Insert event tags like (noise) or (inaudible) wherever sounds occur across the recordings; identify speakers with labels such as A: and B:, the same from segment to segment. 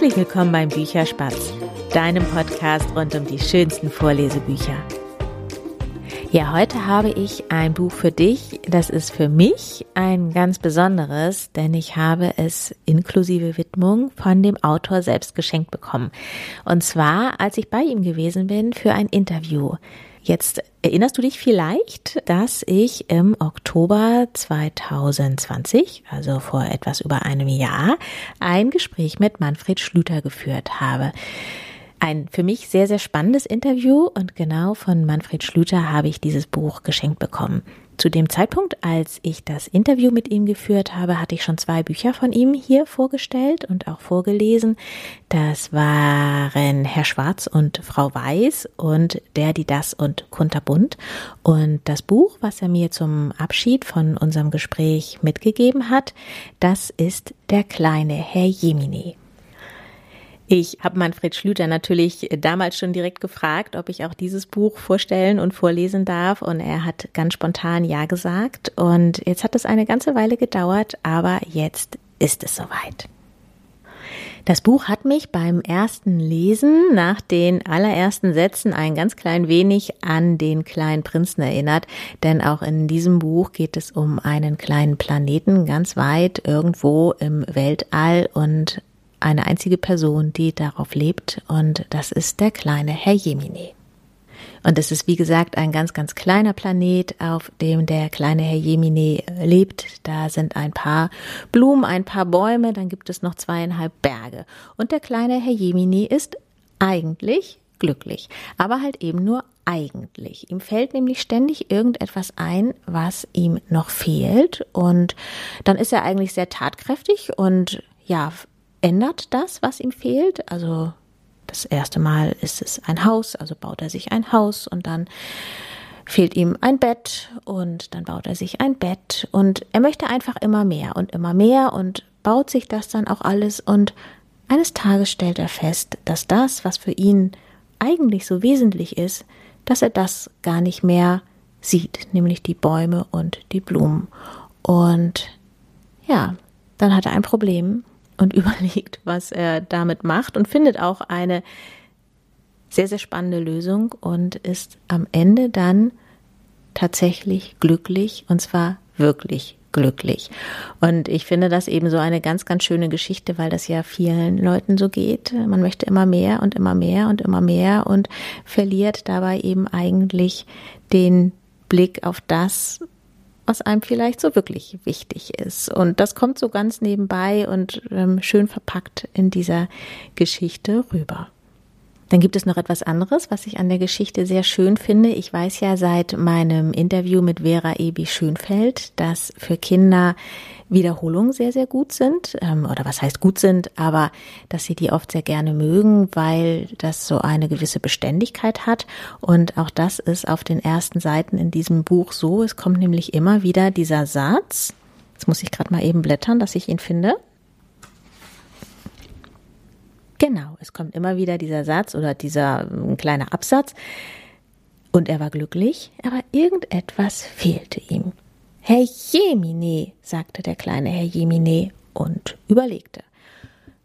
A: Herzlich willkommen beim Bücherspatz, deinem Podcast rund um die schönsten Vorlesebücher. Ja, heute habe ich ein Buch für dich. Das ist für mich ein ganz besonderes, denn ich habe es inklusive Widmung von dem Autor selbst geschenkt bekommen. Und zwar, als ich bei ihm gewesen bin für ein Interview. Jetzt erinnerst du dich vielleicht, dass ich im Oktober 2020, also vor etwas über einem Jahr, ein Gespräch mit Manfred Schlüter geführt habe. Ein für mich sehr, sehr spannendes Interview und genau von Manfred Schlüter habe ich dieses Buch geschenkt bekommen. Zu dem Zeitpunkt, als ich das Interview mit ihm geführt habe, hatte ich schon zwei Bücher von ihm hier vorgestellt und auch vorgelesen. Das waren Herr Schwarz und Frau Weiß und Der, die das und Kunterbunt. Und das Buch, was er mir zum Abschied von unserem Gespräch mitgegeben hat, das ist Der kleine Herr Jemine. Ich habe Manfred Schlüter natürlich damals schon direkt gefragt, ob ich auch dieses Buch vorstellen und vorlesen darf. Und er hat ganz spontan Ja gesagt. Und jetzt hat es eine ganze Weile gedauert, aber jetzt ist es soweit. Das Buch hat mich beim ersten Lesen nach den allerersten Sätzen ein ganz klein wenig an den kleinen Prinzen erinnert, denn auch in diesem Buch geht es um einen kleinen Planeten ganz weit irgendwo im Weltall und eine einzige Person, die darauf lebt, und das ist der kleine Herr Jemine. Und es ist, wie gesagt, ein ganz, ganz kleiner Planet, auf dem der kleine Herr Jemine lebt. Da sind ein paar Blumen, ein paar Bäume, dann gibt es noch zweieinhalb Berge. Und der kleine Herr Jemine ist eigentlich glücklich, aber halt eben nur eigentlich. Ihm fällt nämlich ständig irgendetwas ein, was ihm noch fehlt. Und dann ist er eigentlich sehr tatkräftig und ja, ändert das, was ihm fehlt. Also das erste Mal ist es ein Haus, also baut er sich ein Haus und dann fehlt ihm ein Bett und dann baut er sich ein Bett und er möchte einfach immer mehr und immer mehr und baut sich das dann auch alles und eines Tages stellt er fest, dass das, was für ihn eigentlich so wesentlich ist, dass er das gar nicht mehr sieht, nämlich die Bäume und die Blumen. Und ja, dann hat er ein Problem und (laughs) überlegt, was er damit macht und findet auch eine sehr, sehr spannende Lösung und ist am Ende dann tatsächlich glücklich und zwar wirklich glücklich. Und ich finde das eben so eine ganz, ganz schöne Geschichte, weil das ja vielen Leuten so geht. Man möchte immer mehr und immer mehr und immer mehr und verliert dabei eben eigentlich den Blick auf das, was einem vielleicht so wirklich wichtig ist. Und das kommt so ganz nebenbei und ähm, schön verpackt in dieser Geschichte rüber. Dann gibt es noch etwas anderes, was ich an der Geschichte sehr schön finde. Ich weiß ja seit meinem Interview mit Vera Ebi Schönfeld, dass für Kinder Wiederholungen sehr, sehr gut sind, ähm, oder was heißt gut sind, aber dass sie die oft sehr gerne mögen, weil das so eine gewisse Beständigkeit hat. Und auch das ist auf den ersten Seiten in diesem Buch so. Es kommt nämlich immer wieder dieser Satz. Jetzt muss ich gerade mal eben blättern, dass ich ihn finde. Genau, es kommt immer wieder dieser Satz oder dieser ein kleiner Absatz. Und er war glücklich, aber irgendetwas fehlte ihm. Herr Jemine, sagte der kleine Herr Jemine und überlegte.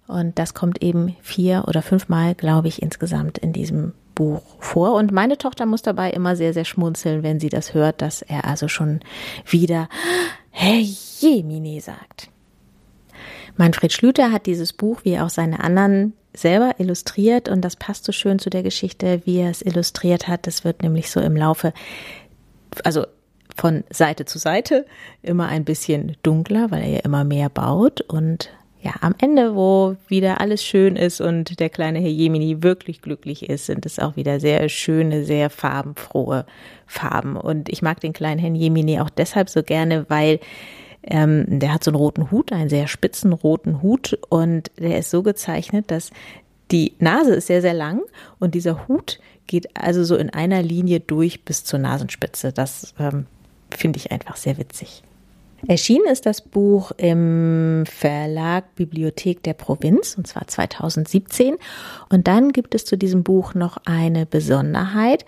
A: Und das kommt eben vier oder fünfmal, glaube ich, insgesamt in diesem Buch vor. Und meine Tochter muss dabei immer sehr, sehr schmunzeln, wenn sie das hört, dass er also schon wieder Herr Jemine sagt. Manfred Schlüter hat dieses Buch, wie auch seine anderen selber illustriert und das passt so schön zu der Geschichte, wie er es illustriert hat. Das wird nämlich so im Laufe, also von Seite zu Seite immer ein bisschen dunkler, weil er ja immer mehr baut und ja, am Ende, wo wieder alles schön ist und der kleine Herr Jemini wirklich glücklich ist, sind es auch wieder sehr schöne, sehr farbenfrohe Farben. Und ich mag den kleinen Herrn Jemini auch deshalb so gerne, weil ähm, der hat so einen roten Hut, einen sehr spitzen roten Hut und der ist so gezeichnet, dass die Nase ist sehr, sehr lang und dieser Hut geht also so in einer Linie durch bis zur Nasenspitze. Das ähm, finde ich einfach sehr witzig. Erschienen ist das Buch im Verlag Bibliothek der Provinz und zwar 2017. Und dann gibt es zu diesem Buch noch eine Besonderheit.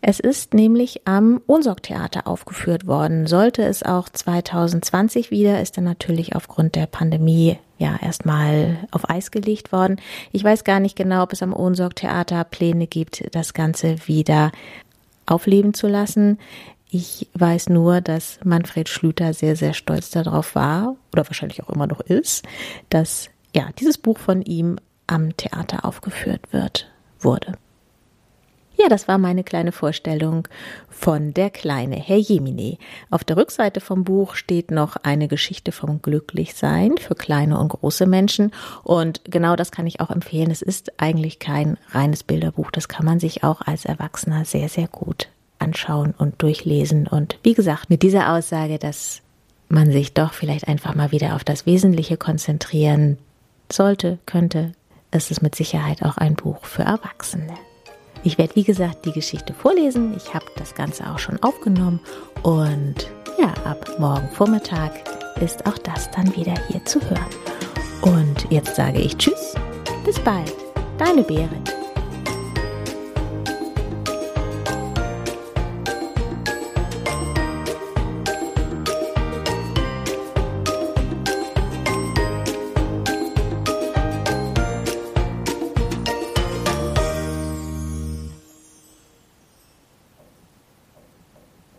A: Es ist nämlich am Ohnsorg-Theater aufgeführt worden. Sollte es auch 2020 wieder, ist dann natürlich aufgrund der Pandemie ja erstmal auf Eis gelegt worden. Ich weiß gar nicht genau, ob es am Ohnsorg-Theater Pläne gibt, das Ganze wieder aufleben zu lassen. Ich weiß nur, dass Manfred Schlüter sehr, sehr stolz darauf war oder wahrscheinlich auch immer noch ist, dass ja dieses Buch von ihm am Theater aufgeführt wird, wurde. Ja, das war meine kleine Vorstellung von Der kleine Herr Jemine. Auf der Rückseite vom Buch steht noch eine Geschichte vom Glücklichsein für kleine und große Menschen. Und genau das kann ich auch empfehlen. Es ist eigentlich kein reines Bilderbuch. Das kann man sich auch als Erwachsener sehr, sehr gut anschauen und durchlesen. Und wie gesagt, mit dieser Aussage, dass man sich doch vielleicht einfach mal wieder auf das Wesentliche konzentrieren sollte, könnte, ist es mit Sicherheit auch ein Buch für Erwachsene. Ich werde, wie gesagt, die Geschichte vorlesen. Ich habe das Ganze auch schon aufgenommen. Und ja, ab morgen Vormittag ist auch das dann wieder hier zu hören. Und jetzt sage ich Tschüss, bis bald, deine Berit.